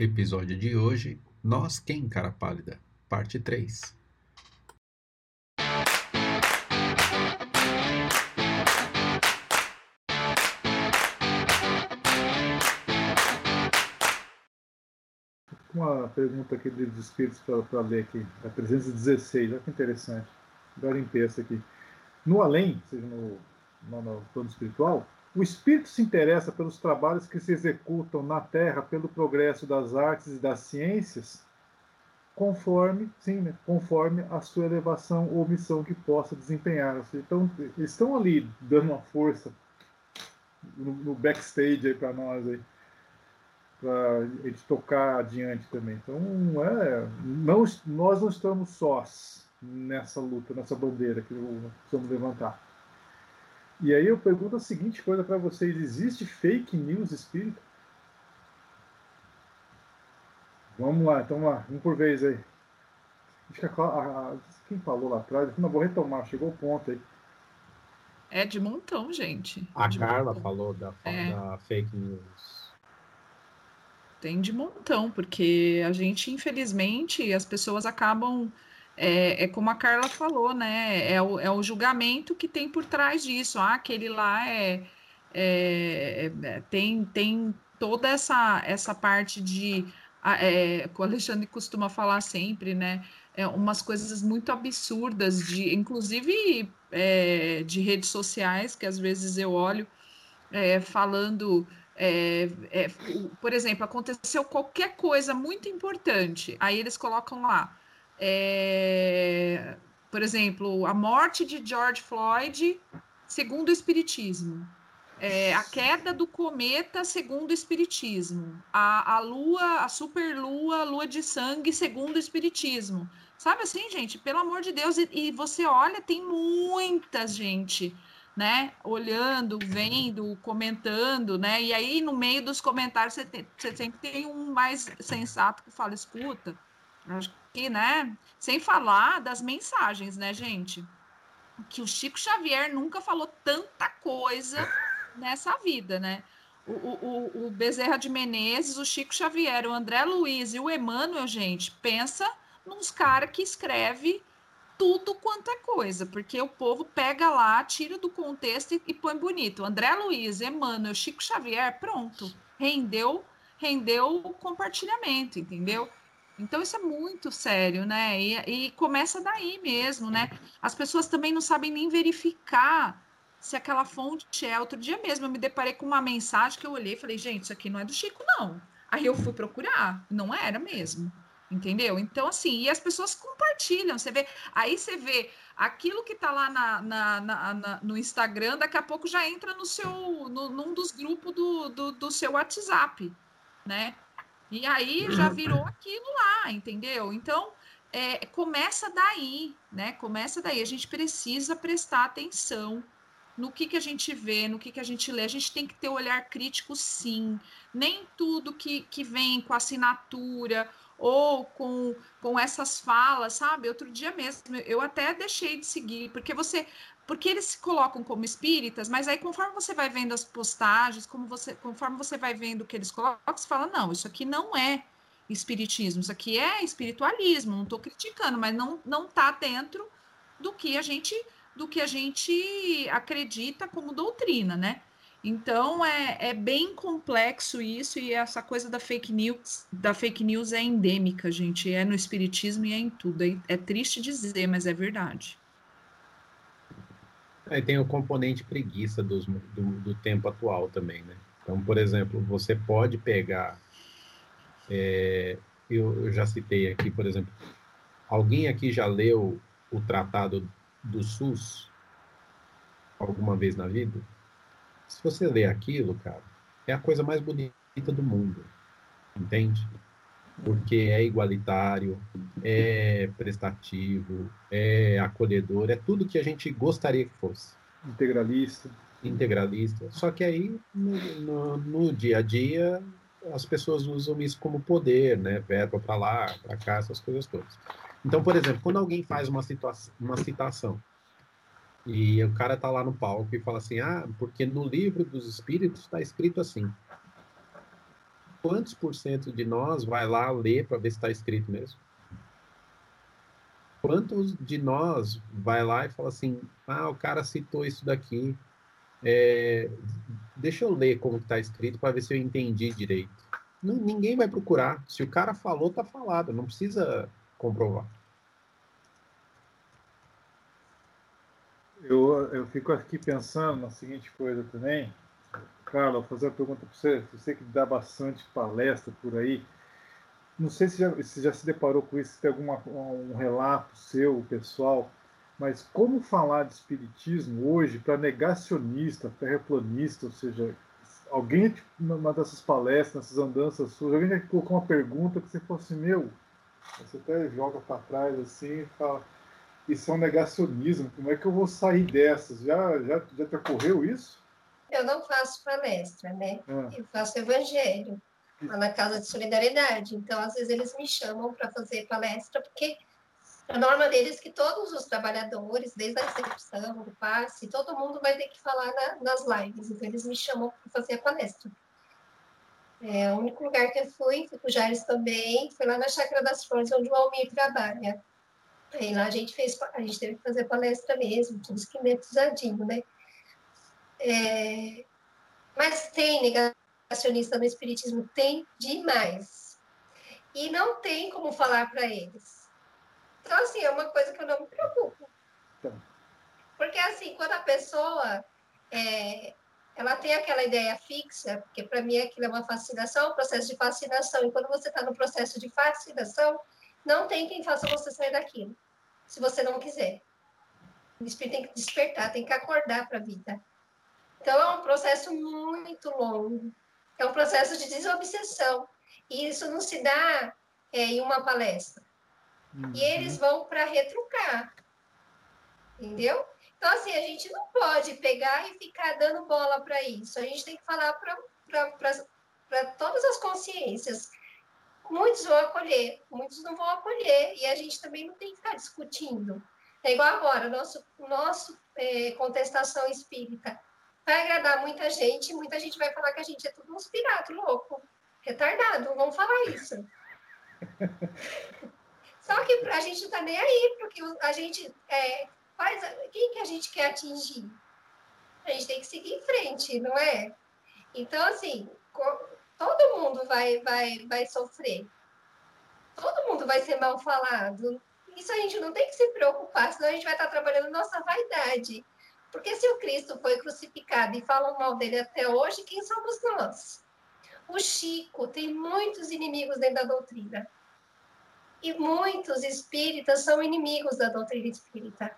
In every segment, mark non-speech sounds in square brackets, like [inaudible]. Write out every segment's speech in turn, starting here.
Episódio de hoje: Nós Quem, Cara Pálida, Parte 3. Uma pergunta aqui dos espíritos para ler aqui, a 316, olha que interessante. Garimpei essa aqui. No além, seja no, no, no plano espiritual, o espírito se interessa pelos trabalhos que se executam na Terra pelo progresso das artes e das ciências, conforme, sim, né, conforme a sua elevação ou missão que possa desempenhar. Então, estão ali dando uma força no, no backstage para nós aí, para eles tocar adiante também. Então, é, não, nós não estamos sós nessa luta, nessa bandeira que precisamos levantar. E aí eu pergunto a seguinte coisa para vocês: existe fake news espírita? Vamos lá, então lá, um por vez aí. Quem falou lá atrás, não vou retomar, chegou o ponto aí. É de montão, gente. A de Carla montão. falou da, É. da fake news. Tem de montão, porque a gente, infelizmente, as pessoas acabam. É, é como a Carla falou, né? É o, é o julgamento que tem por trás disso. Ah, aquele lá é, é- é- tem, tem toda essa, essa parte de. ah, É, o Alexandre costuma falar sempre, né? É, umas coisas muito absurdas, de, inclusive é, de redes sociais, que às vezes eu olho é, falando. é, é, por exemplo, aconteceu qualquer coisa muito importante, aí eles colocam lá, é, por exemplo, a morte de George Floyd, segundo o Espiritismo. É, a queda do cometa, segundo o Espiritismo. A, a lua, a superlua, lua de sangue, segundo o Espiritismo. Sabe assim, gente? Pelo amor de Deus. E, e você olha, tem muita gente, né? Olhando, vendo, comentando, né? E aí, no meio dos comentários, você, tem, você sempre tem um mais sensato que fala: escuta, acho que, né? Sem falar das mensagens, né, gente? Que o Chico Xavier nunca falou tanta coisa nessa vida, né? O, o, o- o Bezerra de Menezes, o Chico Xavier, o André Luiz e o Emmanuel, gente, pensa nos caras que escreve tudo quanto é coisa, porque o povo pega lá, tira do contexto e, e põe bonito. André Luiz, Emmanuel, Chico Xavier, pronto. Rendeu, rendeu o compartilhamento, entendeu? Então isso é muito sério, né? E, e começa daí mesmo, né? As pessoas também não sabem nem verificar se aquela fonte é. Outro dia mesmo eu me deparei com uma mensagem que eu olhei e falei, gente, isso aqui não é do Chico, não. Aí eu fui procurar, não era mesmo. Entendeu? Então, assim, e as pessoas compartilham. Você vê, aí você vê aquilo que tá lá na, na- na- na- no Instagram, daqui a pouco já entra no seu, no, num dos grupos do, do, do seu WhatsApp, né? E aí já virou aquilo lá, entendeu? Então, é, começa daí, né? Começa daí. A gente precisa prestar atenção no que, que a gente vê, no que, que a gente lê. A gente tem que ter olhar crítico, sim. Nem tudo que, que vem com assinatura ou com, com essas falas, sabe? Outro dia mesmo, eu até deixei de seguir, porque você. Porque eles se colocam como espíritas, mas aí conforme você vai vendo as postagens, como você, conforme você vai vendo o que eles colocam, você fala, não, isso aqui não é espiritismo, isso aqui é espiritualismo, não estou criticando, mas não não está dentro do que a gente do que a gente acredita como doutrina, né? Então é, é bem complexo isso e essa coisa da fake news da fake news é endêmica, gente, é no espiritismo e é em tudo. É, é triste dizer, mas é verdade. Aí tem o componente preguiça dos- do, do tempo atual também, né? Então, por exemplo, você pode pegar. é, eu, eu já citei aqui, por exemplo, alguém aqui já leu o tratado do SUS alguma vez na vida? Se você lê aquilo, cara, é a coisa mais bonita do mundo, entende? Porque é igualitário, é prestativo, é acolhedor, é tudo que a gente gostaria que fosse Integralista. integralista. Só que aí, no, no- no dia a dia, as pessoas usam isso como poder, né? Verba para lá, para cá, essas coisas todas. Então, por exemplo, quando alguém faz uma, uma citação e o cara tá lá no palco e fala assim, ah, porque no livro dos espíritos está escrito assim. Quantos por cento de nós vai lá ler para ver se está escrito mesmo? Quantos de nós vai lá e fala assim, ah, o cara citou isso daqui, é, deixa eu ler como está escrito para ver se eu entendi direito. Não, ninguém vai procurar. Se o cara falou, tá falado. Não precisa comprovar. Eu, eu fico aqui pensando na seguinte coisa também. Carla, vou fazer uma pergunta para você. Você que dá bastante palestra por aí. Não sei se já, se já se deparou com isso, se tem algum um relato seu, pessoal, mas como falar de espiritismo hoje para negacionista, terraplanista, ou seja, alguém numa dessas palestras, nessas andanças suas, alguém já colocou uma pergunta que você fosse assim, meu, você até joga para trás assim e fala, isso é um negacionismo, como é que eu vou sair dessas? Já, já, já te ocorreu isso? Eu não faço palestra, né? Ah. Eu faço evangelho lá na Casa de Solidariedade. Então, às vezes, eles me chamam para fazer palestra, porque a norma deles é que todos os trabalhadores, desde a recepção, do passe, todo mundo vai ter que falar na, nas lives. Então, eles me chamam para fazer a palestra. É, o único lugar que eu fui, fui com o Jair também, foi lá na Chácara das Flores, onde o Almir trabalha. Aí lá a gente fez, a gente teve que fazer palestra mesmo, tudo esquematizadinho, né? É, mas tem negacionista no Espiritismo, tem demais. E não tem como falar para eles. Então, assim, é uma coisa que eu não me preocupo. Tá. Porque, assim, quando a pessoa é, ela tem aquela ideia fixa, porque para mim aquilo é uma fascinação, um processo de fascinação, e quando você está no processo de fascinação, não tem quem faça você sair daquilo, se você não quiser. O espírito tem que despertar, tem que acordar para a vida. Então, é um processo muito longo, é um processo de desobsessão, e isso não se dá é, em uma palestra. Uhum. E eles vão para retrucar. Entendeu? Então, assim, a gente não pode pegar e ficar dando bola para isso. A gente tem que falar para todas as consciências. Muitos vão acolher, muitos não vão acolher, e a gente também não tem que ficar discutindo. É igual agora, nosso, nosso é, contestação espírita. Vai agradar muita gente, muita gente vai falar que a gente é tudo uns piratas, louco, retardado, vamos falar isso. [laughs] Só que a gente não tá nem aí, porque a gente é, faz. Quem que a gente quer atingir? A gente tem que seguir em frente, não é? Então, assim, todo mundo vai, vai, vai sofrer. Todo mundo vai ser mal falado. Isso a gente não tem que se preocupar, senão a gente vai estar trabalhando nossa vaidade. Porque se o Cristo foi crucificado e falam mal dele até hoje, quem somos nós? O Chico tem muitos inimigos dentro da doutrina. E muitos espíritas são inimigos da doutrina espírita.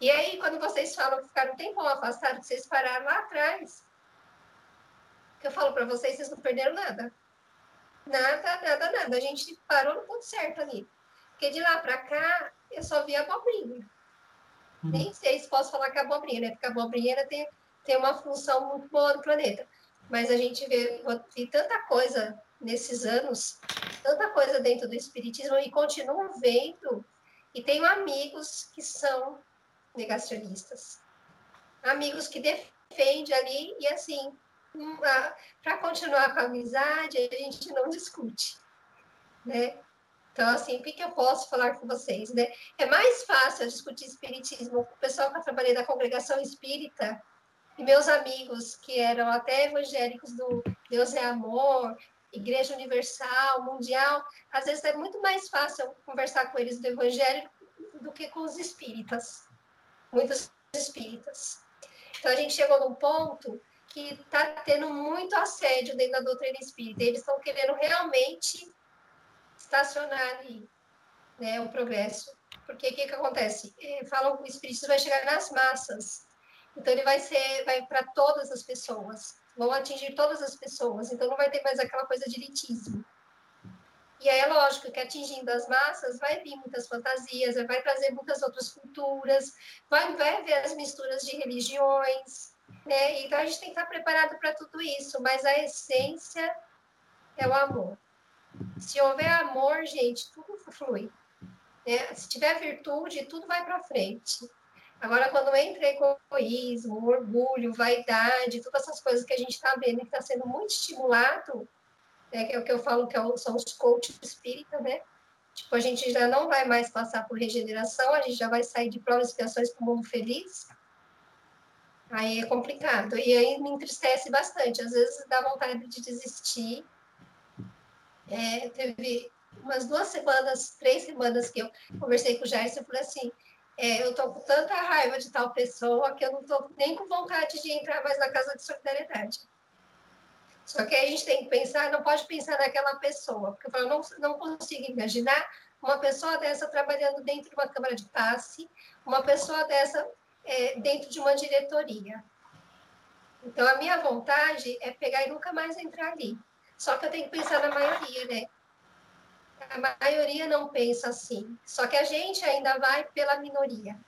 E aí, quando vocês falam que ficaram um tempão afastados, vocês pararam lá atrás, que eu falo para vocês, vocês não perderam nada. Nada, nada, nada. A gente parou no ponto certo ali. Porque de lá para cá, eu só vi abobrinha. Uhum. Nem sei se posso falar que é abobrinha, né? Porque a abobrinha tem, tem uma função muito boa no planeta. Mas a gente vê, vê tanta coisa nesses anos, tanta coisa dentro do espiritismo e continuo vendo e tenho amigos que são negacionistas. Amigos que defendem ali e assim, para continuar com a amizade, a gente não discute, né? Então, assim, o que, que eu posso falar com vocês, né? É mais fácil discutir espiritismo com o pessoal que eu trabalhei da congregação espírita e meus amigos que eram até evangélicos do Deus é Amor, Igreja Universal, Mundial, às vezes é muito mais fácil conversar com eles do Evangelho do que com os espíritas, muitos espíritas. Então a gente chegou num ponto que está tendo muito assédio dentro da doutrina espírita. Eles estão querendo realmente estacionar ali né, o progresso. Porque o que, que acontece? Falam que o espiritismo vai chegar nas massas. Então ele vai ser, vai para todas as pessoas vão atingir todas as pessoas, então não vai ter mais aquela coisa de elitismo. E aí é lógico que atingindo as massas vai vir muitas fantasias, vai trazer muitas outras culturas, vai, vai haver as misturas de religiões, né? Então a gente tem que estar preparado para tudo isso, mas a essência é o amor. Se houver amor, gente, tudo flui. Né? Se tiver virtude, tudo vai para frente. Agora, quando entra egoísmo, orgulho, vaidade, todas essas coisas que a gente está vendo que está sendo muito estimulado, né, que é o que eu falo que é são os coaches espírita, né? Tipo, a gente já não vai mais passar por regeneração, a gente já vai sair de provas e expiações para o mundo feliz. Aí é complicado. E aí me entristece bastante. Às vezes dá vontade de desistir. É, teve umas duas semanas, três semanas que eu conversei com o Jair e falei assim, é, eu tô com tanta raiva de tal pessoa que eu não tô nem com vontade de entrar mais na casa de solidariedade. Só que aí a gente tem que pensar, não pode pensar naquela pessoa, porque eu não, não consigo imaginar uma pessoa dessa trabalhando dentro de uma câmara de passe, uma pessoa dessa é, dentro de uma diretoria. Então, a minha vontade é pegar e nunca mais entrar ali. Só que eu tenho que pensar na maioria, né? A maioria não pensa assim. Só que a gente ainda vai pela minoria.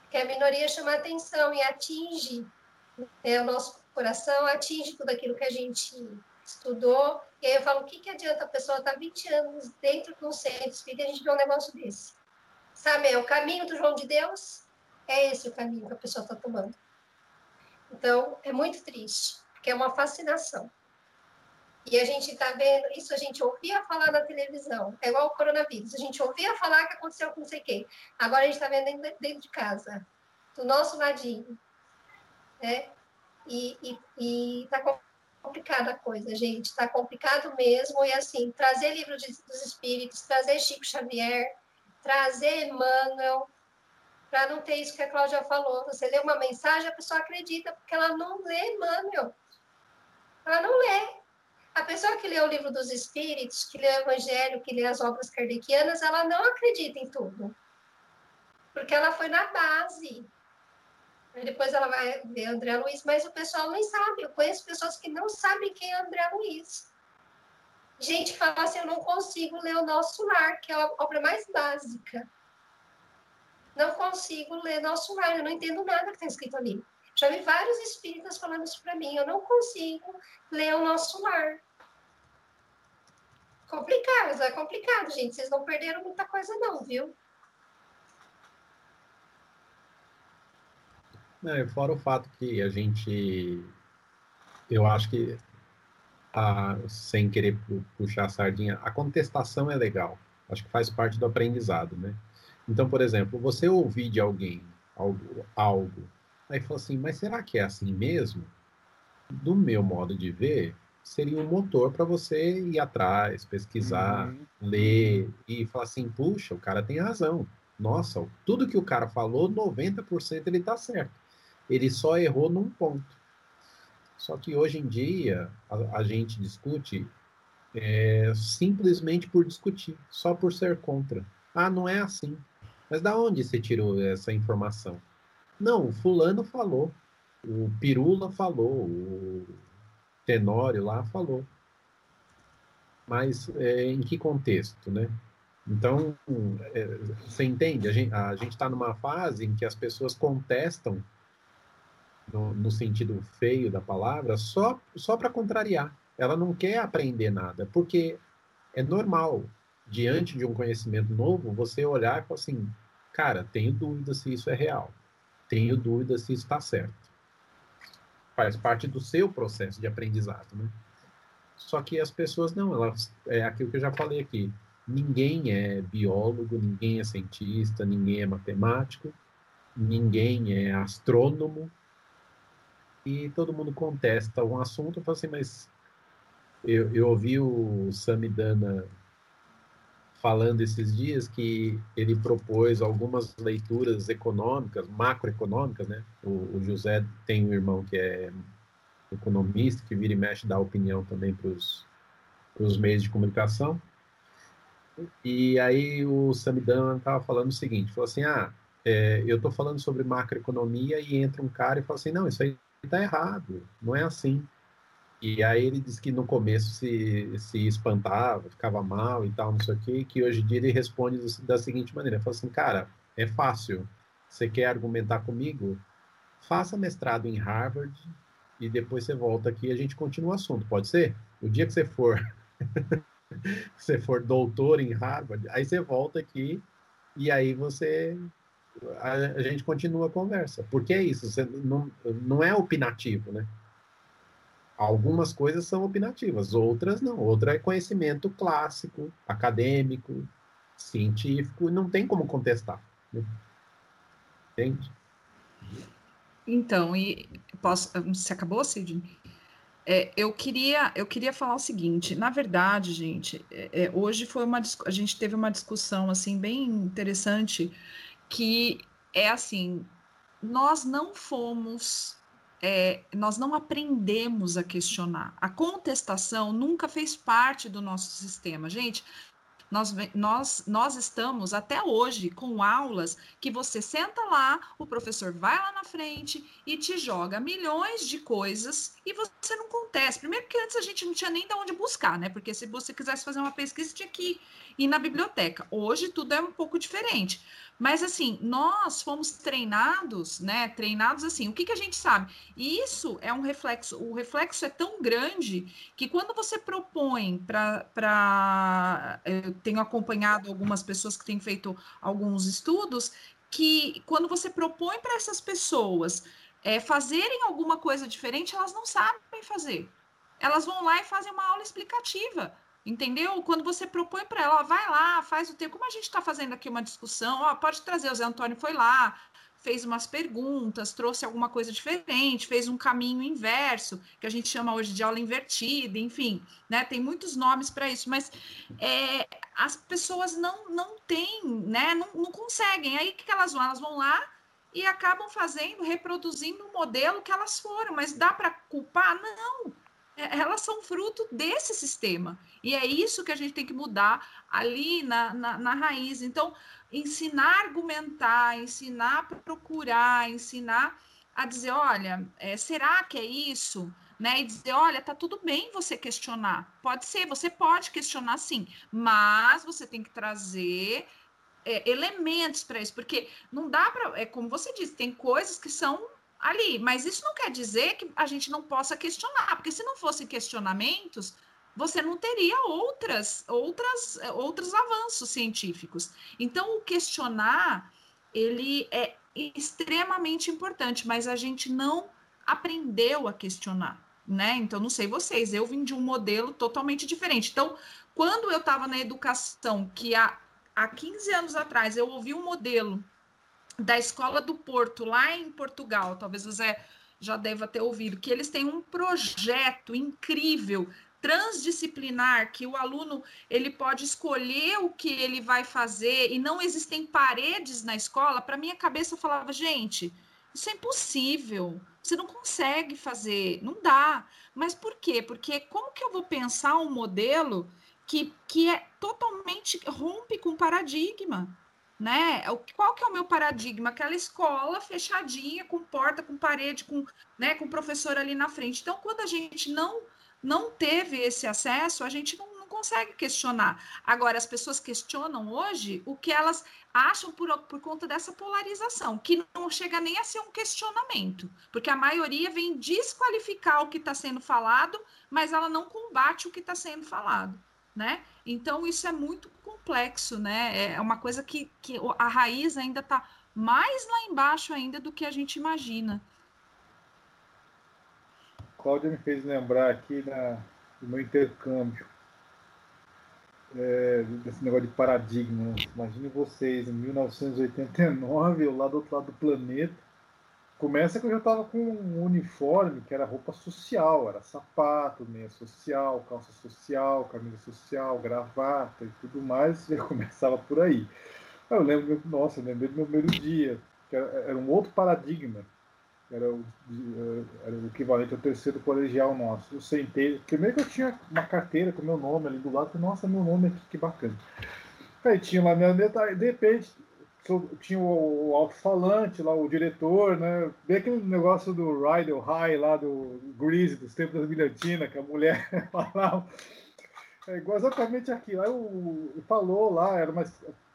Porque a minoria chama atenção e atinge né, o nosso coração, atinge tudo aquilo que a gente estudou. E aí eu falo, o que, que adianta a pessoa estar tá 20 anos dentro de um centro espírita e a gente vê um negócio desse? Sabe, é o caminho do João de Deus, é esse o caminho que a pessoa está tomando. Então, é muito triste, porque é uma fascinação. E a gente está vendo, isso a gente ouvia falar na televisão, é igual o coronavírus, a gente ouvia falar que aconteceu com não sei quem. Agora a gente está vendo dentro de casa, do nosso ladinho. Né? E está complicada a coisa, gente, está complicado mesmo. E assim, trazer livro de, dos espíritos, trazer Chico Xavier, trazer Emmanuel, para não ter isso que a Cláudia falou. Você lê uma mensagem, a pessoa acredita, porque ela não lê Emmanuel. Ela não lê. A pessoa que lê o livro dos Espíritos, que lê o Evangelho, que lê as obras kardecianas, ela não acredita em tudo. Porque ela foi na base. Aí depois ela vai ver André Luiz, mas o pessoal nem sabe. Eu conheço pessoas que não sabem quem é André Luiz. Gente fala assim, eu não consigo ler o Nosso Lar, que é a obra mais básica. Não consigo ler Nosso Lar, eu não entendo nada que está escrito ali. Já vi vários espíritas falando isso para mim, eu não consigo ler o Nosso Lar. Complicado, é complicado, gente. Vocês não perderam muita coisa, não, viu? É, fora o fato que a gente. Eu acho que, a, sem querer puxar a sardinha, a contestação é legal. Acho que faz parte do aprendizado, né? Então, por exemplo, você ouvir de alguém algo, algo aí fala assim, mas será que é assim mesmo? Do meu modo de ver, seria um motor para você ir atrás, pesquisar, uhum. ler e falar assim, puxa, o cara tem razão. Nossa, tudo que o cara falou, 90% ele está certo. Ele só errou num ponto. Só que hoje em dia a, a gente discute é, simplesmente por discutir, só por ser contra. Ah, não é assim. Mas da onde você tirou essa informação? Não, o fulano falou, o Pirula falou, o Tenório lá falou. Mas é, em que contexto, né? Então, é, você entende? A gente está numa fase em que as pessoas contestam no, no sentido feio da palavra, só, só para contrariar. Ela não quer aprender nada, porque é normal, diante de um conhecimento novo, você olhar e falar assim, cara, tenho dúvida se isso é real, tenho dúvida se isso está certo. Faz parte do seu processo de aprendizado, né? Só que as pessoas não, elas, é aquilo que eu já falei aqui, ninguém é biólogo, ninguém é cientista, ninguém é matemático, ninguém é astrônomo, e todo mundo contesta um assunto, eu falo assim, mas eu, eu ouvi o Samidana falando esses dias que ele propôs algumas leituras econômicas, macroeconômicas, né? O, o José tem um irmão que é economista, que vira e mexe dá opinião também para os meios de comunicação. E aí o Samidana estava falando o seguinte, falou assim, ah, é, eu estou falando sobre macroeconomia e entra um cara e fala assim, não, isso aí está errado, não é assim. E aí ele disse que no começo se, se espantava, ficava mal e tal, não sei o quê, que hoje em dia ele responde da seguinte maneira, fala assim, cara, é fácil, você quer argumentar comigo? Faça mestrado em Harvard e depois você volta aqui e a gente continua o assunto, pode ser? O dia que você for, [laughs] você for doutor em Harvard, aí você volta aqui e aí você a, a, gente continua a conversa. Porque é isso, não, não é opinativo, né? Algumas coisas são opinativas, outras não. Outra é conhecimento clássico, acadêmico, científico, não tem como contestar. Né? Entende? Então, e posso. Você acabou, Sidney? É, eu queria eu queria falar o seguinte. Na verdade, gente, é, é hoje foi uma a gente teve uma discussão assim bem interessante que é assim. Nós não fomos é, nós não aprendemos a questionar. A contestação nunca fez parte do nosso sistema. Gente, nós, nós, nós estamos até hoje com aulas que você senta lá, o professor vai lá na frente e te joga milhões de coisas e você não contesta. Primeiro porque antes a gente não tinha nem de onde buscar, né? Porque se você quisesse fazer uma pesquisa, tinha que ir na biblioteca. Hoje tudo é um pouco diferente. Mas assim, nós fomos treinados, né? Treinados assim, o que, que a gente sabe? E isso é um reflexo, o reflexo é tão grande que quando você propõe para. Tenho acompanhado algumas pessoas que têm feito alguns estudos, que quando você propõe para essas pessoas é, fazerem alguma coisa diferente, elas não sabem fazer. Elas vão lá e fazem uma aula explicativa. Entendeu? Quando você propõe para ela, ó, vai lá, faz o tempo. Como a gente está fazendo aqui uma discussão, ó, pode trazer. O Zé Antônio foi lá, fez umas perguntas, trouxe alguma coisa diferente, fez um caminho inverso, que a gente chama hoje de aula invertida, enfim, né? Tem muitos nomes para isso, mas é, as pessoas não, não têm, né? Não, não conseguem. Aí o que elas vão? Elas vão lá e acabam fazendo, reproduzindo o modelo que elas foram, mas dá para culpar? Não é, elas são fruto desse sistema. E é isso que a gente tem que mudar ali na, na, na raiz. Então, ensinar a argumentar, ensinar a procurar, ensinar a dizer, olha, é, será que é isso? Né, e dizer, olha, tá tudo bem você questionar. Pode ser, você pode questionar sim, mas você tem que trazer é, elementos para isso, porque não dá para, é como você disse, tem coisas que são ali. Mas isso não quer dizer que a gente não possa questionar, porque se não fossem questionamentos, você não teria outras, outras, outros avanços científicos. Então, o questionar ele é extremamente importante, mas a gente não aprendeu a questionar, né? Então, não sei vocês, eu vim de um modelo totalmente diferente. Então, quando eu estava na educação, que há, há 15 anos atrás eu ouvi um modelo da Escola do Porto, lá em Portugal, talvez você já deva ter ouvido, que eles têm um projeto incrível transdisciplinar que o aluno ele pode escolher o que ele vai fazer e não existem paredes na escola, para minha cabeça eu falava, gente, isso é impossível. Você não consegue fazer, não dá. Mas por quê? Porque como que eu vou pensar um modelo que, que é totalmente rompe com paradigma? né? Qual que é o meu paradigma? Aquela escola fechadinha, com porta, com parede, com, né, com professor ali na frente. Então, quando a gente não não teve esse acesso, a gente não, não consegue questionar. Agora, as pessoas questionam hoje o que elas acham por, por conta dessa polarização, que não chega nem a ser um questionamento, porque a maioria vem desqualificar o que está sendo falado, mas ela não combate o que está sendo falado né? Então isso é muito complexo, né? É uma coisa que, que a raiz ainda está mais lá embaixo ainda do que a gente imagina. Cláudia me fez lembrar aqui na, do meu intercâmbio. É, desse negócio de paradigma. Né? Imagine vocês, em 1989, eu lá do outro lado do planeta, Começa que eu já estava com um uniforme que era roupa social, era sapato, meia social, calça social, camisa social, gravata e tudo mais, [laughs] já começava por aí. Eu lembro, nossa, eu lembrei do meu primeiro dia, era, era um outro paradigma, era o, era o equivalente ao terceiro colegial nosso. Eu sentei, primeiro que eu tinha uma carteira com meu nome ali do lado, nossa, meu nome aqui, que bacana. Aí tinha lá minha letra, de repente tinha o, alto-falante lá, o diretor, né? Bem aquele negócio do Ride or High lá do Grease, dos tempos das brilhantinas, que a mulher [laughs] falava. É exatamente aquilo. Aí o, falou lá, era uma,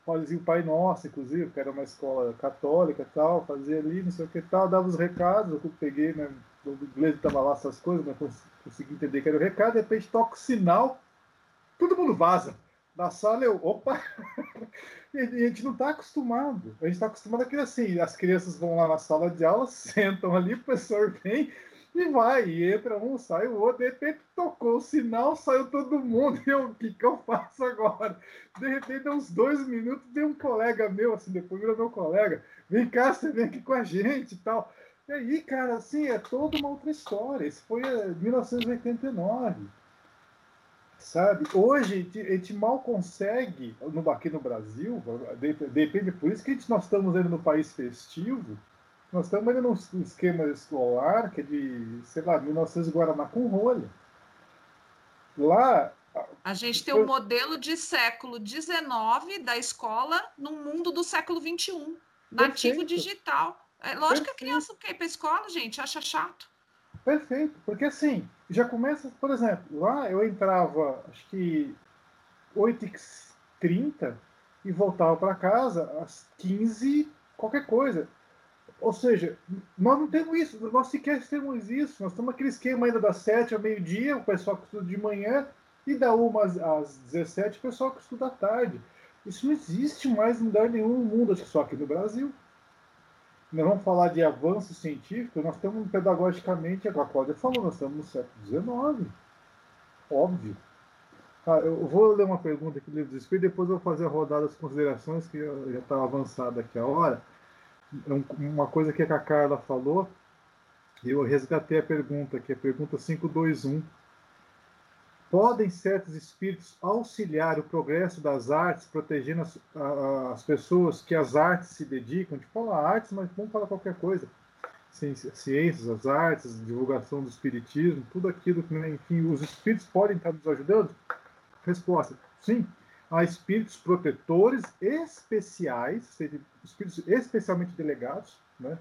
fazia o Pai Nosso, inclusive, que era uma escola católica tal, fazia ali, não sei o que tal, dava os recados, eu peguei, né? O inglês estava lá essas coisas, mas consegui entender que era o recado, de repente toca o sinal, todo mundo vaza. na sala eu, opa! [laughs] e a gente não está acostumado. A gente está acostumado a que assim, as crianças vão lá na sala de aula, [laughs] sentam ali, o professor vem e vai, e entra um, sai o outro, de repente tocou o sinal, saiu todo mundo, [laughs] e eu, o que, que eu faço agora? De repente, uns dois minutos, tem um colega meu, assim, depois virou meu colega, vem cá, você vem aqui com a gente e tal. E aí, cara, assim, é toda uma outra história. Isso foi em 1989 sabe? Hoje a gente mal consegue, aqui no Brasil, depende, por isso que gente, nós estamos ainda no país festivo, nós estamos ainda num esquema escolar que é de, sei lá, 1900 Guaraná com rolha. Lá. A gente tem um modelo de século XIX da escola num mundo do século XXI, nativo Perfeito. digital. É lógico Perfeito. que a criança quer ir para a escola, gente, acha chato. Perfeito, porque assim, já começa, por exemplo, lá eu entrava, acho que 8h30 e voltava para casa às 15 qualquer coisa. Ou seja, nós não temos isso, nós sequer temos isso. Nós temos aquele esquema ainda das 7 ao meio-dia, o pessoal que estuda de manhã, e da 1 às, às 17, o pessoal que estuda à tarde. Isso não existe mais em lugar nenhum no mundo, acho que só aqui no Brasil nós vamos falar de avanço científico, nós estamos pedagogicamente, a Cláudia falou, nós estamos no século XIX. Óbvio. Ah, eu vou ler uma pergunta aqui do livro dos Espíritos, depois eu vou fazer a rodada das considerações, que já está avançada aqui a hora. É uma coisa que a Carla falou, eu resgatei a pergunta, que é a pergunta 521 Podem certos espíritos auxiliar o progresso das artes, protegendo as, as pessoas que às artes se dedicam? Tipo, falar artes, mas vamos falar qualquer coisa. Ciências, as artes, divulgação do espiritismo, tudo aquilo que, né, enfim, os espíritos podem estar nos ajudando? Resposta: sim. Há espíritos protetores especiais, espíritos especialmente delegados né,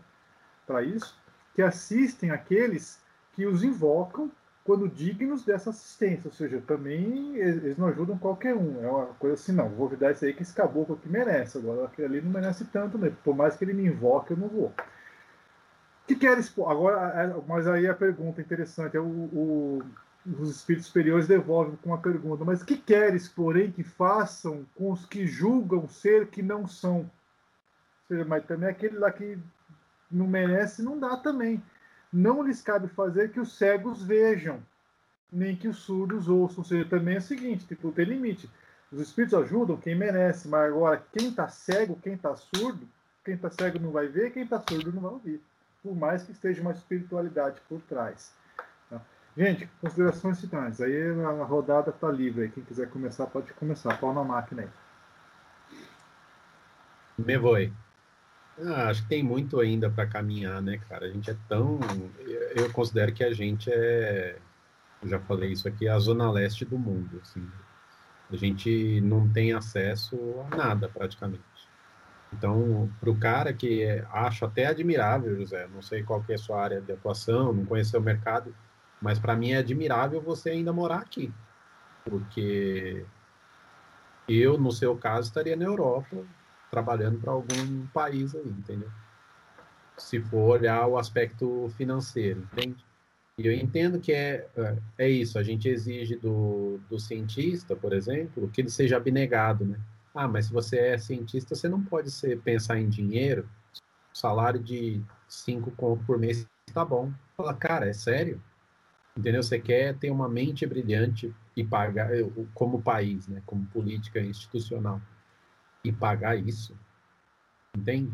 para isso, que assistem aqueles que os invocam quando dignos dessa assistência, ou seja, também eles não ajudam qualquer um. É uma coisa assim, não, vou dar isso aí que esse caboclo aqui merece. Agora aquele ali não merece tanto mesmo. Por mais que ele me invoque, eu não vou. que queres? Agora, é, mas aí a pergunta interessante é o, o, os espíritos superiores devolvem com uma pergunta. Mas que queres, porém, que façam com os que julgam ser que não são? Ou seja, mas também aquele lá que não merece, não dá também não lhes cabe fazer que os cegos vejam, nem que os surdos ouçam. Ou seja, também é o seguinte, tipo, tem limite. Os espíritos ajudam quem merece, mas agora quem está cego, quem está surdo, quem está cego não vai ver, quem está surdo não vai ouvir. Por mais que esteja uma espiritualidade por trás. Gente, considerações finais. Aí a rodada está livre. Quem quiser começar, pode começar. Pau na máquina aí. Me voe. Ah, acho que tem muito ainda para caminhar, né, cara? A gente é tão. Eu considero que a gente é. Eu já falei isso aqui, a zona leste do mundo. Assim. A gente não tem acesso a nada, praticamente. Então, para o cara que é, acho até admirável, José, não sei qual é a sua área de atuação, não conheceu o mercado, mas para mim é admirável você ainda morar aqui. Porque eu, no seu caso, estaria na Europa, trabalhando para algum país aí, entendeu? Se for olhar o aspecto financeiro, entende? E eu entendo que é, é, é isso, a gente exige do, do cientista, por exemplo, que ele seja abnegado, né? Ah, mas se você é cientista, você não pode ser, pensar em dinheiro, salário de cinco conto por mês, tá bom. Fala, cara, é sério? Entendeu? Você quer ter uma mente brilhante e pagar, como país, né? Como política institucional e pagar isso. Entende?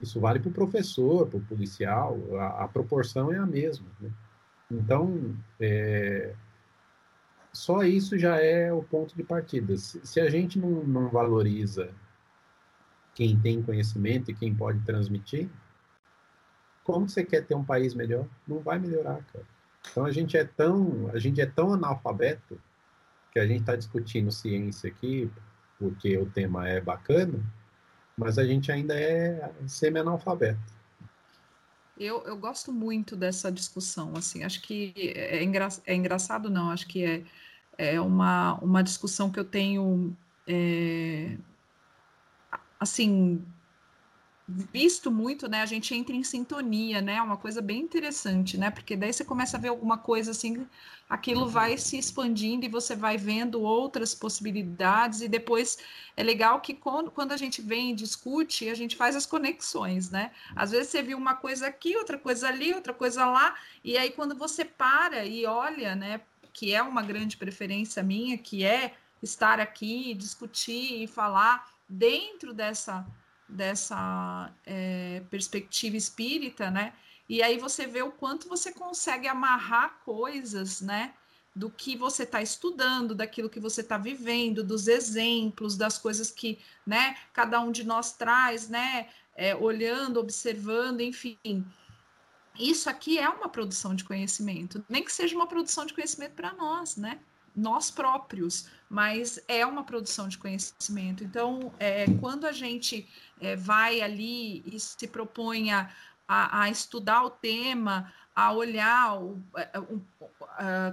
Isso vale para o professor, para o policial, a, a, proporção é a mesma. Né? Então, é, só isso já é o ponto de partida. Se, se a gente não, não, valoriza quem tem conhecimento e quem pode transmitir, como você quer ter um país melhor? Não vai melhorar, cara. Então a gente é tão, a gente é tão analfabeto que a gente está discutindo ciência aqui, porque o tema é bacana, mas a gente ainda é semi-analfabeto. Eu, eu gosto muito dessa discussão, assim, acho que é, engra, é engraçado, não, acho que é, é uma, uma discussão que eu tenho, é, assim, visto muito, né? A gente entra em sintonia, né? Uma coisa bem interessante, né? Porque daí você começa a ver alguma coisa assim, aquilo vai se expandindo e você vai vendo outras possibilidades, e depois é legal que quando, quando a gente vem e discute, a gente faz as conexões, né? Às vezes você viu uma coisa aqui, outra coisa ali, outra coisa lá, e aí quando você para e olha, né? Que é uma grande preferência minha, que é estar aqui, discutir e falar dentro dessa dessa é, perspectiva espírita, né? E aí você vê o quanto você consegue amarrar coisas, né? Do que você está estudando, daquilo que você está vivendo, dos exemplos, das coisas que, né? Cada um de nós traz, né? É, olhando, observando, enfim. Isso aqui é uma produção de conhecimento, nem que seja uma produção de conhecimento para nós, né? nós próprios, mas é uma produção de conhecimento. Então, é, quando a gente é, vai ali e se propõe a, a, a estudar o tema, a olhar, o, é, o,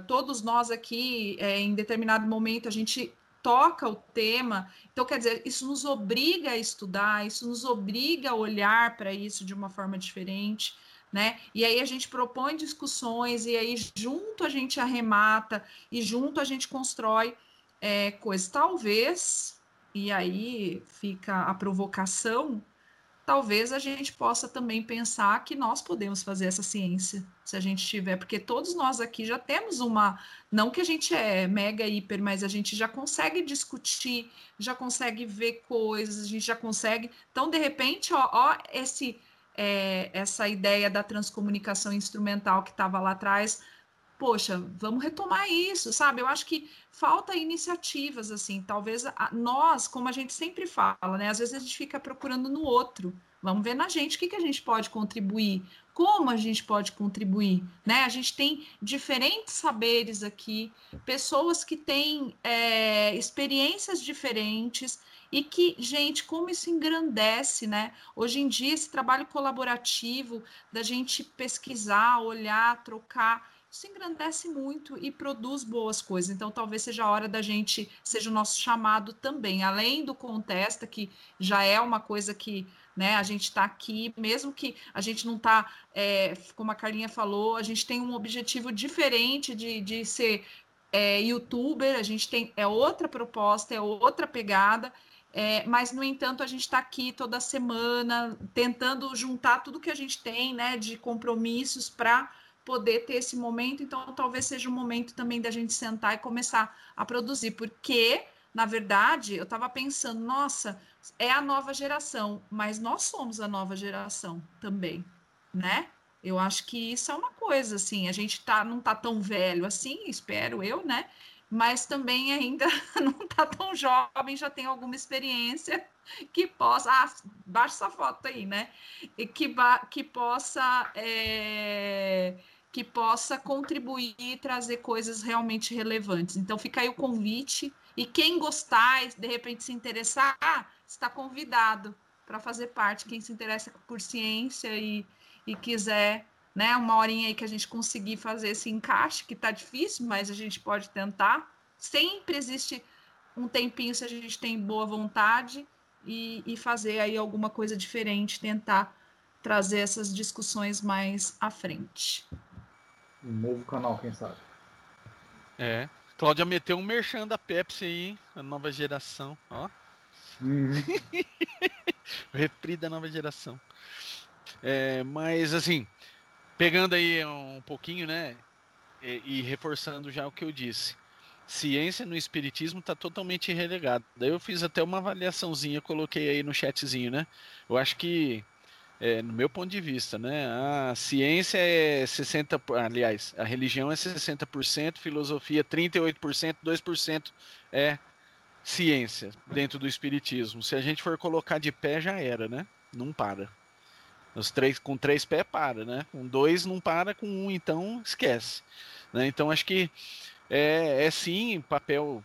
todos nós aqui, é, em determinado momento, a gente toca o tema. Então, quer dizer, isso nos obriga a estudar, isso nos obriga a olhar para isso de uma forma diferente né? E aí a gente propõe discussões, e aí junto a gente arremata, e junto a gente constrói é, coisas. Talvez, e aí fica a provocação, talvez a gente possa também pensar que nós podemos fazer essa ciência, se a gente tiver, porque todos nós aqui já temos uma, não que a gente é mega hiper, mas a gente já consegue discutir, já consegue ver coisas, a gente já consegue. Então, de repente, ó, ó esse é, essa ideia da transcomunicação instrumental que estava lá atrás. Poxa, vamos retomar isso, sabe? Eu acho que falta iniciativas, assim. Talvez a, nós, como a gente sempre fala, né? Às vezes a gente fica procurando no outro. Vamos ver na gente o que, que a gente pode contribuir, como a gente pode contribuir, né? A gente tem diferentes saberes aqui, pessoas que têm é, experiências diferentes, e que, gente, como isso engrandece, né? Hoje em dia, esse trabalho colaborativo, da gente pesquisar, olhar, trocar, isso engrandece muito e produz boas coisas. Então, talvez seja a hora da gente, seja o nosso chamado também, além do Contesta, que já é uma coisa que né, a gente está aqui, mesmo que a gente não está, é, como a Carlinha falou, a gente tem um objetivo diferente de, de ser é, youtuber, a gente tem é outra proposta, é outra pegada, é, mas, no entanto, a gente está aqui toda semana tentando juntar tudo que a gente tem né, de compromissos para poder ter esse momento. Então, talvez seja o momento também da gente sentar e começar a produzir, porque, na verdade, eu estava pensando, nossa, é a nova geração, mas nós somos a nova geração também, né? Eu acho que isso é uma coisa, assim, a gente tá, não está tão velho assim, espero eu, né? Mas também ainda [laughs] não está tão jovem, já tem alguma experiência que possa. Ah, baixa essa foto aí, né? E que, que possa. É, que possa contribuir e trazer coisas realmente relevantes. Então, fica aí o convite. E quem gostar, de repente se interessar, está convidado para fazer parte. Quem se interessa por ciência e, e quiser né? Uma horinha aí que a gente conseguir fazer esse encaixe, que tá difícil, mas a gente pode tentar. Sempre existe um tempinho se a gente tem boa vontade e, e fazer aí alguma coisa diferente, tentar trazer essas discussões mais à frente. Um novo canal, quem sabe? É. Cláudia meteu um merchan da Pepsi aí, a nova geração, ó. Uhum. [laughs] Repri da nova geração. É, mas assim, Pegando aí um pouquinho, né? E, e reforçando já o que eu disse. Ciência no espiritismo está totalmente relegado. Daí eu fiz até uma avaliaçãozinha, coloquei aí no chatzinho, né? Eu acho que é, no meu ponto de vista, né? A ciência é 60%, aliás, a religião é 60%, filosofia 38%, 2% é ciência dentro do espiritismo. Se a gente for colocar de pé, já era, né? Não para. Os três, com três pés para, né? Com dois não para, com um então esquece. Né? Então acho que é, é sim papel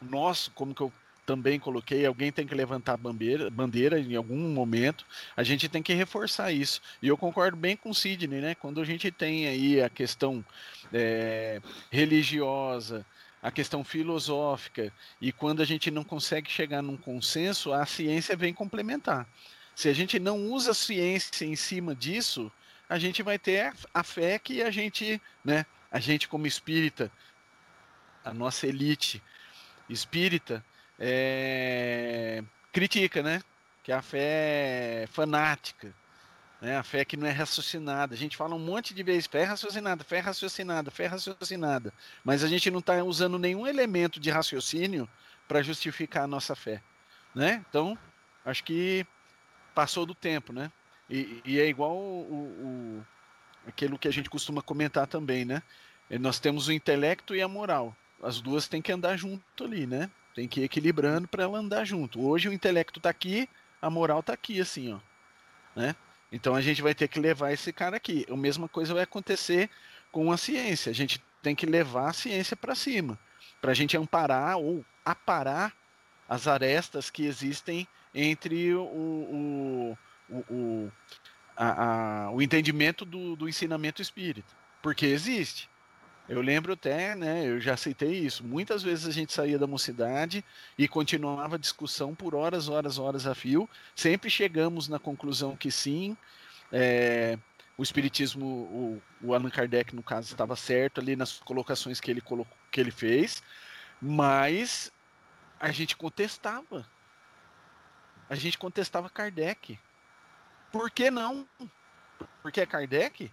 nosso, como que eu também coloquei, alguém tem que levantar bandeira, bandeira em algum momento, a gente tem que reforçar isso. E eu concordo bem com o Sidney, né? Quando a gente tem aí a questão é, religiosa, a questão filosófica, e quando a gente não consegue chegar num consenso, a ciência vem complementar. Se a gente não usa a ciência em cima disso, a gente vai ter a fé que a gente, né, a gente como espírita, a nossa elite espírita, é, critica, né? Que a fé fanática, né? A fé que não é raciocinada. A gente fala um monte de vezes fé raciocinada, fé raciocinada, fé raciocinada, mas a gente não está usando nenhum elemento de raciocínio para justificar a nossa fé, né? Então, acho que passou do tempo, né? E, e é igual o, o, aquilo que a gente costuma comentar também, né? Nós temos o intelecto e a moral. As duas têm que andar junto ali, né? Tem que ir equilibrando para ela andar junto. Hoje o intelecto está aqui, a moral está aqui, assim, ó. Né? Então a gente vai ter que levar esse cara aqui. A mesma coisa vai acontecer com a ciência. A gente tem que levar a ciência para cima, para a gente amparar ou aparar as arestas que existem entre o, o, o, a, a, o entendimento do, do ensinamento espírita. Porque existe. Eu lembro até, né, eu já aceitei isso. Muitas vezes a gente saía da mocidade e continuava a discussão por horas, horas, horas a fio. Sempre chegamos na conclusão que sim, é, o espiritismo, o, o, Allan Kardec no caso estava certo ali nas colocações que ele colocou, que ele fez, mas a gente contestava. A gente contestava Kardec. Por que não? Porque é Kardec?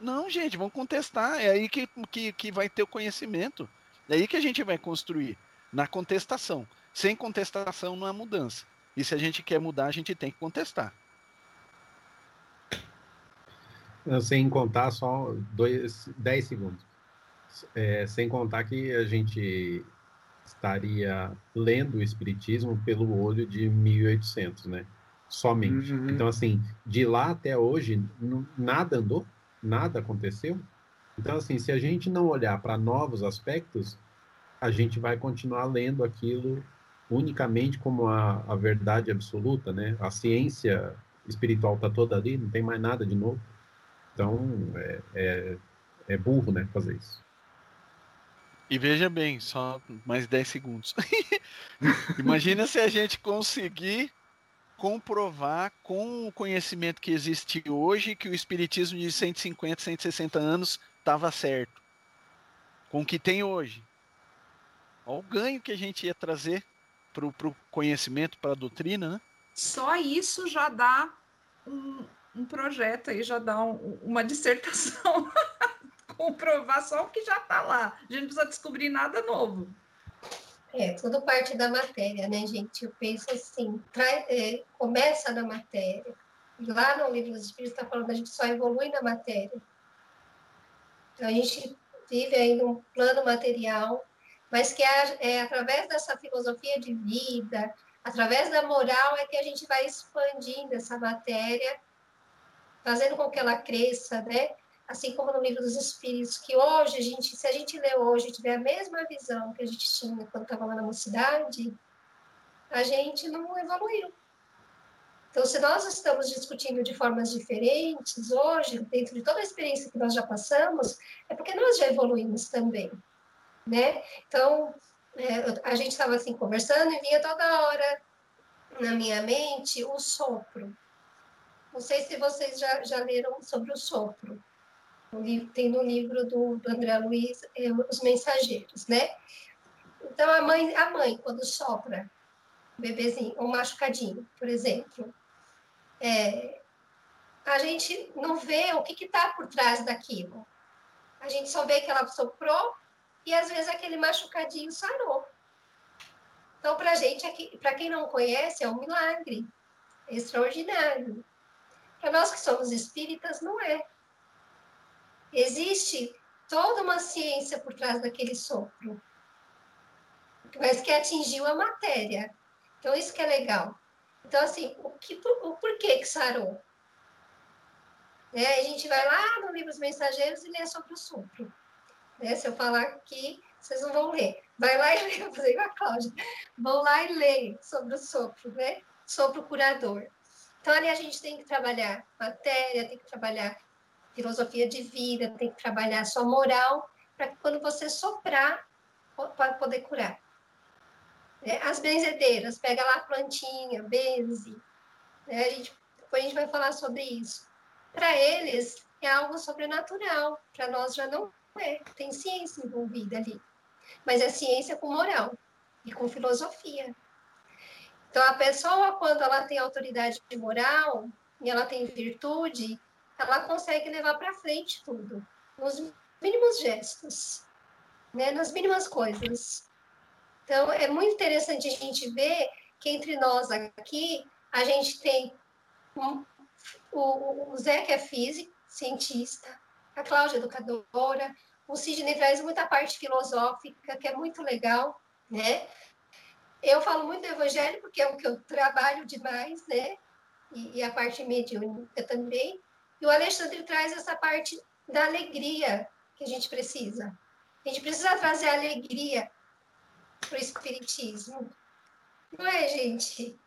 Não, gente, vamos contestar. É aí que, que, que vai ter o conhecimento. É aí que a gente vai construir. Na contestação. Sem contestação não há mudança. E se a gente quer mudar, a gente tem que contestar. Sem contar só dois, dez segundos. É, sem contar que a gente estaria lendo o Espiritismo pelo olho de 1800, né? Somente. Uhum. Então, assim, de lá até hoje, nada andou nada aconteceu. Então, assim, se a gente não olhar para novos aspectos, a gente vai continuar lendo aquilo unicamente como a, a verdade absoluta, né? A ciência espiritual está toda ali, não tem mais nada de novo. Então, é, é, é burro, né, fazer isso. E veja bem, só mais 10 segundos. [laughs] Imagina se a gente conseguir comprovar com o conhecimento que existe hoje que o espiritismo de 150, 160 anos estava certo. Com o que tem hoje. Olha o ganho que a gente ia trazer para o conhecimento, para a doutrina, né? Só isso já dá um, um projeto aí, já dá um, uma dissertação. [laughs] [laughs] Comprovar só o que já está lá. A gente não precisa descobrir nada novo. É, tudo parte da matéria, né, gente? Eu penso assim, trai, é, começa na matéria. Lá no livro dos Espíritos está falando que a gente só evolui na matéria. Então, a gente vive aí num plano material, mas que é, é através dessa filosofia de vida, através da moral, é que a gente vai expandindo essa matéria, fazendo com que ela cresça, né? Assim como no livro dos Espíritos, que hoje, a gente, se a gente ler hoje tiver a mesma visão que a gente tinha quando estava lá na mocidade, a gente não evoluiu. Então, se nós estamos discutindo de formas diferentes hoje, dentro de toda a experiência que nós já passamos, é porque nós já evoluímos também, né? Então, é, a gente estava assim conversando e vinha toda hora na minha mente o sopro. Não sei se vocês já, já leram sobre o sopro tem no livro do, do André Luiz, é, Os Mensageiros, né? Então, a mãe, a mãe quando sopra o bebezinho, um machucadinho, por exemplo, é, a gente não vê o que está por trás daquilo. A gente só vê que ela soprou e, às vezes, aquele machucadinho sarou. Então, para gente, para quem não conhece, é um milagre extraordinário. Para nós que somos espíritas, não é. Existe toda uma ciência por trás daquele sopro, mas que atingiu a matéria. Então, isso que é legal. Então, assim, o, que, o porquê que sarou? Né? A gente vai lá no livro dos mensageiros e lê sobre o sopro. Né? Se eu falar aqui, vocês não vão ler. Vai lá e lê, vou fazer igual a Cláudia. Vão lá e lê sobre o sopro, né? Sopro curador. Então, ali a gente tem que trabalhar matéria, tem que trabalhar filosofia de vida, tem que trabalhar a sua moral, para que quando você soprar, para poder curar. É, as benzedeiras, pega lá a plantinha, benze. Né? A gente depois a gente vai falar sobre isso. Para eles, é algo sobrenatural. Para nós já não é. Tem ciência envolvida ali. Mas é ciência com moral e com filosofia. Então, a pessoa, quando ela tem autoridade moral e ela tem virtude, ela consegue levar para frente tudo, nos mínimos gestos, né? nas mínimas coisas. Então, é muito interessante a gente ver que entre nós aqui, a gente tem um, o, o Zé, que é físico, cientista, a Cláudia, educadora, o Sidney traz muita parte filosófica, que é muito legal, né? Eu falo muito do evangelho, porque é o que eu trabalho demais, né? E, e a parte mediúnica também. E o Alexandre traz essa parte da alegria que a gente precisa. A gente precisa trazer alegria para o Espiritismo. Não é, gente?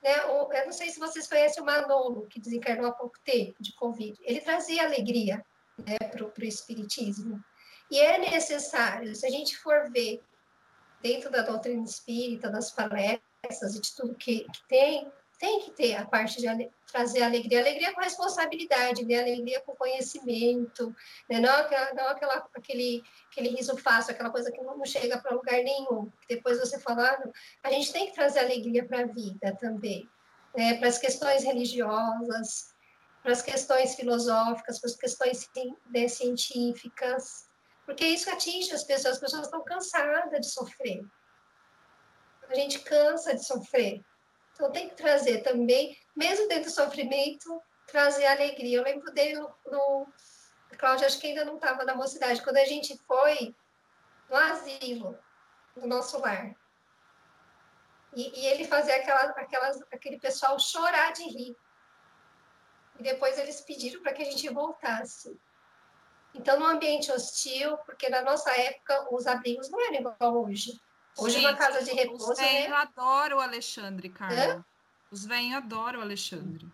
Né? Eu não sei se vocês conhecem o Manolo, que desencarnou há pouco tempo de Covid. Ele trazia alegria né, para o Espiritismo. E é necessário, se a gente for ver dentro da doutrina espírita, das palestras e de tudo que, que tem, tem que ter a parte de trazer alegria, alegria com responsabilidade, né? alegria com conhecimento, né? não, aquela, não aquela, aquele, aquele riso fácil, aquela coisa que não chega para lugar nenhum. Depois você falando, a gente tem que trazer alegria para a vida também, né? para as questões religiosas, para as questões filosóficas, para as questões né, científicas, porque isso atinge as pessoas, as pessoas estão cansadas de sofrer. A gente cansa de sofrer. Então, tem que trazer também, mesmo dentro do sofrimento, trazer alegria. Eu lembro dele no. no Cláudia, acho que ainda não estava na mocidade, quando a gente foi no asilo, no nosso lar. E, e ele fazia aquela, aquelas, aquele pessoal chorar de rir. E depois eles pediram para que a gente voltasse. Então, no ambiente hostil, porque na nossa época os abrigos não eram igual hoje. Hoje, Gente, uma casa de repouso. Os velhos né? adoram o Alexandre, Carla. Os velhos adoram o Alexandre.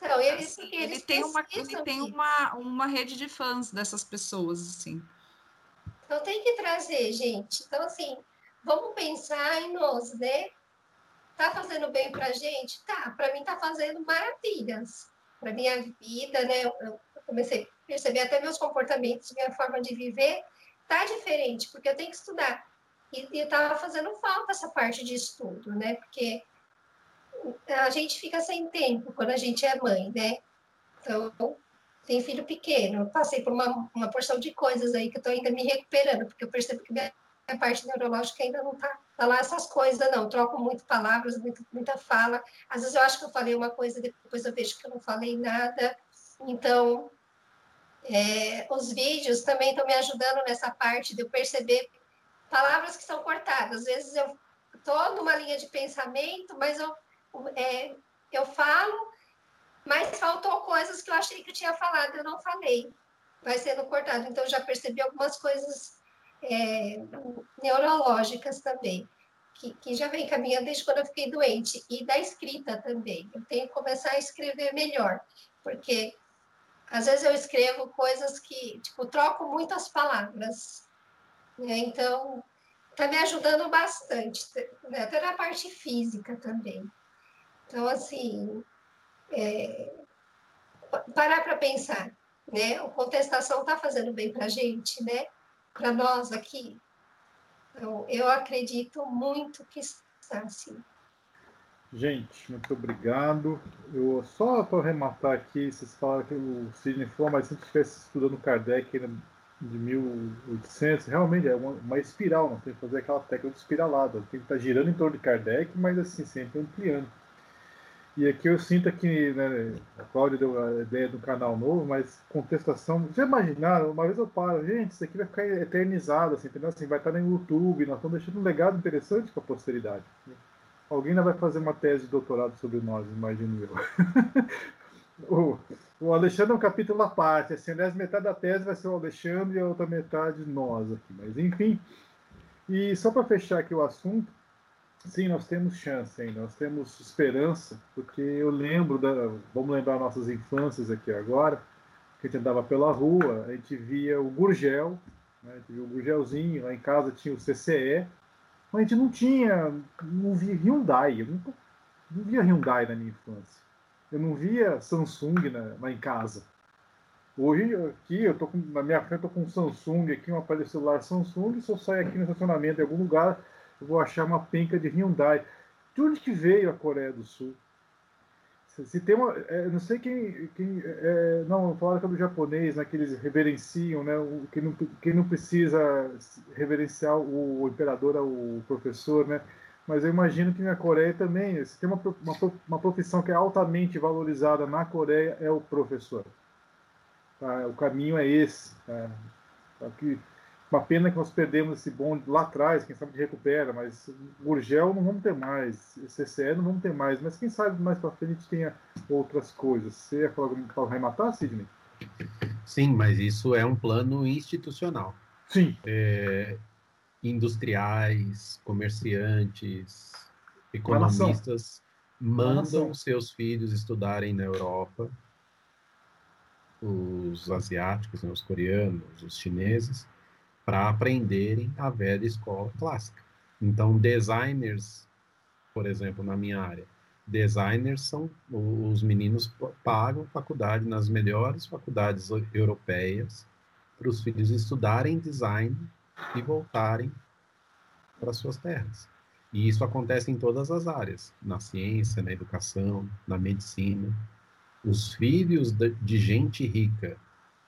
Então, eles, assim, eles ele tem, uma, ele tem uma, uma rede de fãs dessas pessoas, assim. Então tem que trazer, gente. Então, assim, vamos pensar em nós, né? Tá fazendo bem pra gente? Tá, para mim tá fazendo maravilhas. Pra minha vida, né? Eu comecei a perceber até meus comportamentos, minha forma de viver tá diferente, porque eu tenho que estudar. E estava fazendo falta essa parte de estudo, né? Porque a gente fica sem tempo quando a gente é mãe, né? Então, tem filho pequeno. Eu passei por uma, uma porção de coisas aí que eu estou ainda me recuperando, porque eu percebo que minha, minha parte neurológica ainda não está tá lá essas coisas, não. Troco muito palavras, muito, muita fala. Às vezes eu acho que eu falei uma coisa, depois eu vejo que eu não falei nada. Então, é, os vídeos também estão me ajudando nessa parte de eu perceber palavras que são cortadas. Às vezes eu estou numa linha de pensamento, mas eu, é, eu falo, mas faltou coisas que eu achei que eu tinha falado, eu não falei. Vai sendo cortado. Então, já percebi algumas coisas é, neurológicas também, que, que já vem caminhando desde quando eu fiquei doente. E da escrita também. Eu tenho que começar a escrever melhor, porque às vezes eu escrevo coisas que, tipo, troco muitas palavras né? Então, está me ajudando bastante, né? até na parte física também. Então, assim, é, parar para pensar, né? A contestação está fazendo bem para a gente, né? Para nós aqui. Então, eu acredito muito que está assim. Gente, muito obrigado. Eu só para arrematar aqui, vocês falaram que o Sidney falou, mas se a gente estivesse estudando Kardec ainda de 1800, realmente é uma, uma espiral, não tem que fazer aquela tecla de espiralada, tem que estar tá girando em torno de Kardec, mas assim, sempre ampliando. E aqui eu sinto que né, a Cláudia deu a ideia do canal novo, mas contestação. Já imaginaram? Uma vez eu paro, gente, isso aqui vai ficar eternizado, assim, entendeu? Assim, vai estar no YouTube, nós estamos deixando um legado interessante para a posteridade. Alguém ainda vai fazer uma tese de doutorado sobre nós, imagino eu. [laughs] o, o Alexandre é um capítulo à parte. Assim, aliás, metade da tese vai ser o Alexandre e a outra metade nós aqui. Mas, enfim. E só para fechar aqui o assunto, sim, nós temos chance ainda, nós temos esperança, porque eu lembro, da, vamos lembrar nossas infâncias aqui agora, que a gente andava pela rua, a gente via o Gurgel, né, a gente via o Gurgelzinho, lá em casa tinha o CCE, mas a gente não tinha, não via Hyundai, eu não via Hyundai na minha infância. Eu não via Samsung na, em casa. Hoje, aqui, eu tô com, na minha frente, eu tô com um Samsung aqui, um aparelho celular Samsung, se eu sair aqui no estacionamento em algum lugar, eu vou achar uma penca de Hyundai. De onde que veio a Coreia do Sul? Se tem uma, é, não sei quem, quem é, não, falaram que é do japonês, né, que eles reverenciam, né, o, quem, não, quem não precisa reverenciar o, o imperador é o professor, né, mas eu imagino que na Coreia também, se tem uma, uma, uma profissão que é altamente valorizada na Coreia, é o professor. Tá? O caminho é esse. Tá? Aqui, uma pena que nós perdemos esse bonde lá atrás, quem sabe recupera, mas Gurgel não vamos ter mais, CCE não vamos ter mais, mas quem sabe mais para frente tenha outras coisas. Você ia falar para arrematar, Sidney? Sim, mas isso é um plano institucional. Sim. É, industriais, comerciantes, economistas mandam seus filhos estudarem na Europa, os asiáticos, né, os coreanos, os chineses, para aprenderem a velha escola clássica. Então, designers, por exemplo, na minha área, designers são os meninos pagam faculdade nas melhores faculdades europeias para os filhos estudarem design e voltarem para suas terras. E isso acontece em todas as áreas, na ciência, na educação, na medicina. Os filhos de gente rica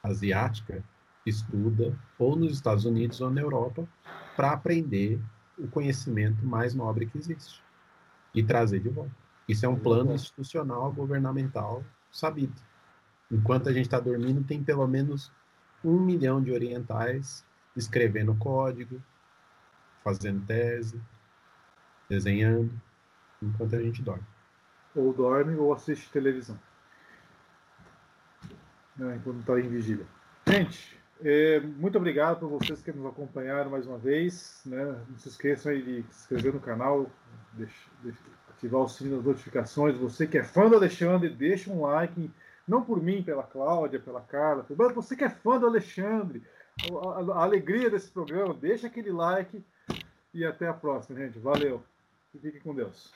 asiática estuda ou nos Estados Unidos ou na Europa para aprender o conhecimento mais nobre que existe e trazer de volta. Isso é um plano institucional, governamental sabido. Enquanto a gente está dormindo, tem pelo menos um milhão de orientais escrevendo código, fazendo tese, desenhando, enquanto a gente dorme. Ou dorme ou assiste televisão. Não, enquanto está em vigília. Gente, é, muito obrigado por vocês que nos acompanharam mais uma vez. Né? Não se esqueçam de se inscrever no canal, deixa, deixa, ativar o sininho das notificações. Você que é fã do Alexandre, deixa um like. Não por mim, pela Cláudia, pela Carla, mas você que é fã do Alexandre, a, a alegria desse programa, deixa aquele like e até a próxima, gente. Valeu. E fique com Deus.